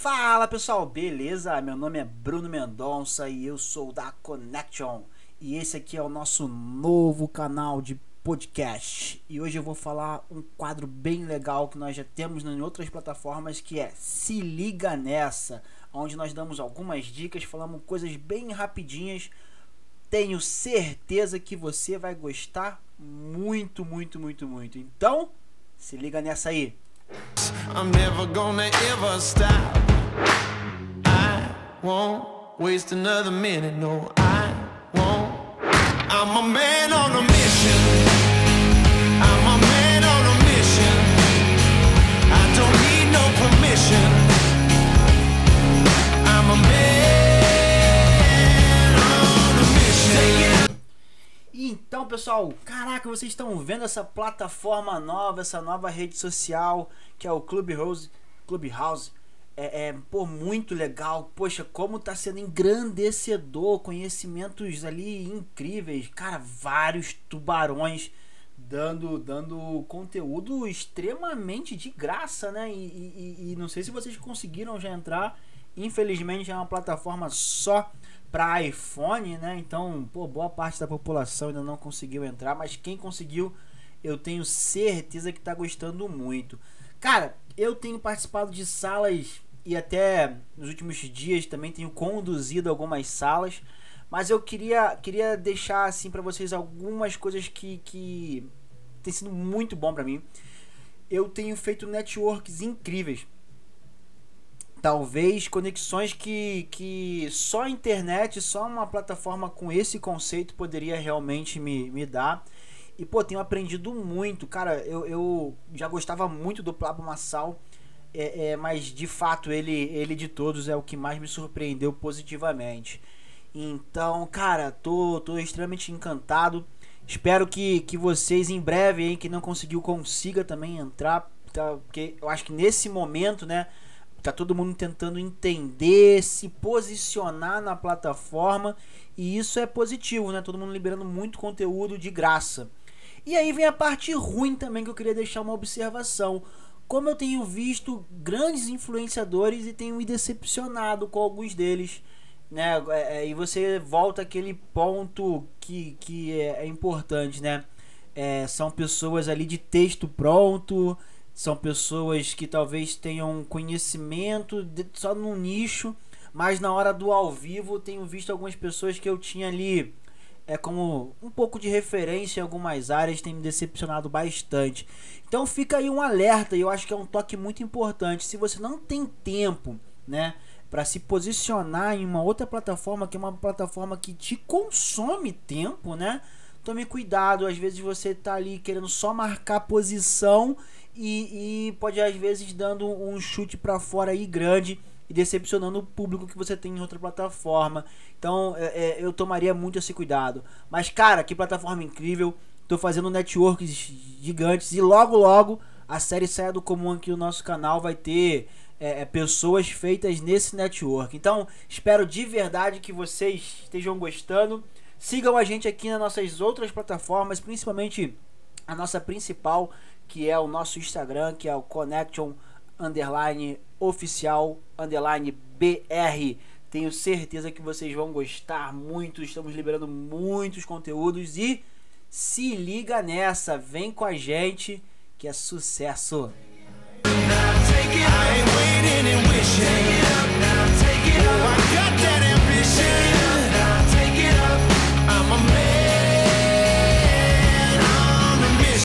Fala pessoal, beleza? Meu nome é Bruno Mendonça e eu sou da Connection. E esse aqui é o nosso novo canal de podcast. E hoje eu vou falar um quadro bem legal que nós já temos em outras plataformas que é Se Liga Nessa, onde nós damos algumas dicas, falamos coisas bem rapidinhas. Tenho certeza que você vai gostar muito, muito, muito, muito. Então, se liga nessa aí. I'm never gonna ever stop. I won't waste another minute, no, I won't. I'm a man on a mission. I'm a man on a mission. I don't need no permission. I'm a man on a mission. Então, pessoal, caraca, vocês estão vendo essa plataforma nova, essa nova rede social que é o Clubhouse, Clubhouse é, é pô, muito legal. Poxa, como tá sendo engrandecedor, conhecimentos ali incríveis. Cara, vários tubarões dando dando conteúdo extremamente de graça, né? E, e, e não sei se vocês conseguiram já entrar. Infelizmente é uma plataforma só para iPhone, né? Então, pô, boa parte da população ainda não conseguiu entrar, mas quem conseguiu, eu tenho certeza que tá gostando muito. Cara, eu tenho participado de salas e até nos últimos dias também tenho conduzido algumas salas, mas eu queria, queria deixar assim para vocês algumas coisas que, que tem sido muito bom para mim. Eu tenho feito networks incríveis. Talvez conexões que, que só a internet, só uma plataforma com esse conceito poderia realmente me, me dar. E, pô, tenho aprendido muito. Cara, eu, eu já gostava muito do Pablo Massal. É, é, mas de fato ele, ele de todos é o que mais me surpreendeu positivamente. Então, cara, tô, tô extremamente encantado. Espero que, que vocês em breve, hein, que não conseguiu, consiga também entrar. Tá? Porque eu acho que nesse momento, né, tá todo mundo tentando entender, se posicionar na plataforma. E isso é positivo, né? Todo mundo liberando muito conteúdo de graça. E aí vem a parte ruim também que eu queria deixar uma observação. Como eu tenho visto grandes influenciadores e tenho me decepcionado com alguns deles, né? É, é, e você volta aquele ponto que, que é, é importante, né? É, são pessoas ali de texto pronto, são pessoas que talvez tenham conhecimento de, só num nicho, mas na hora do ao vivo tenho visto algumas pessoas que eu tinha ali é como um pouco de referência em algumas áreas, tem me decepcionado bastante. Então fica aí um alerta e eu acho que é um toque muito importante. Se você não tem tempo, né, para se posicionar em uma outra plataforma que é uma plataforma que te consome tempo, né? Tome cuidado, às vezes você tá ali querendo só marcar posição e, e pode às vezes dando um chute para fora aí grande e decepcionando o público que você tem em outra plataforma. Então é, é, eu tomaria muito esse cuidado. Mas cara, que plataforma incrível! Tô fazendo networks gigantes e logo logo a série Saia do Comum aqui no nosso canal vai ter é, é, pessoas feitas nesse network. Então espero de verdade que vocês estejam gostando. Sigam a gente aqui nas nossas outras plataformas, principalmente a nossa principal, que é o nosso Instagram, que é o Connection underline oficial underline BR. Tenho certeza que vocês vão gostar muito. Estamos liberando muitos conteúdos e se liga nessa, vem com a gente que é sucesso. I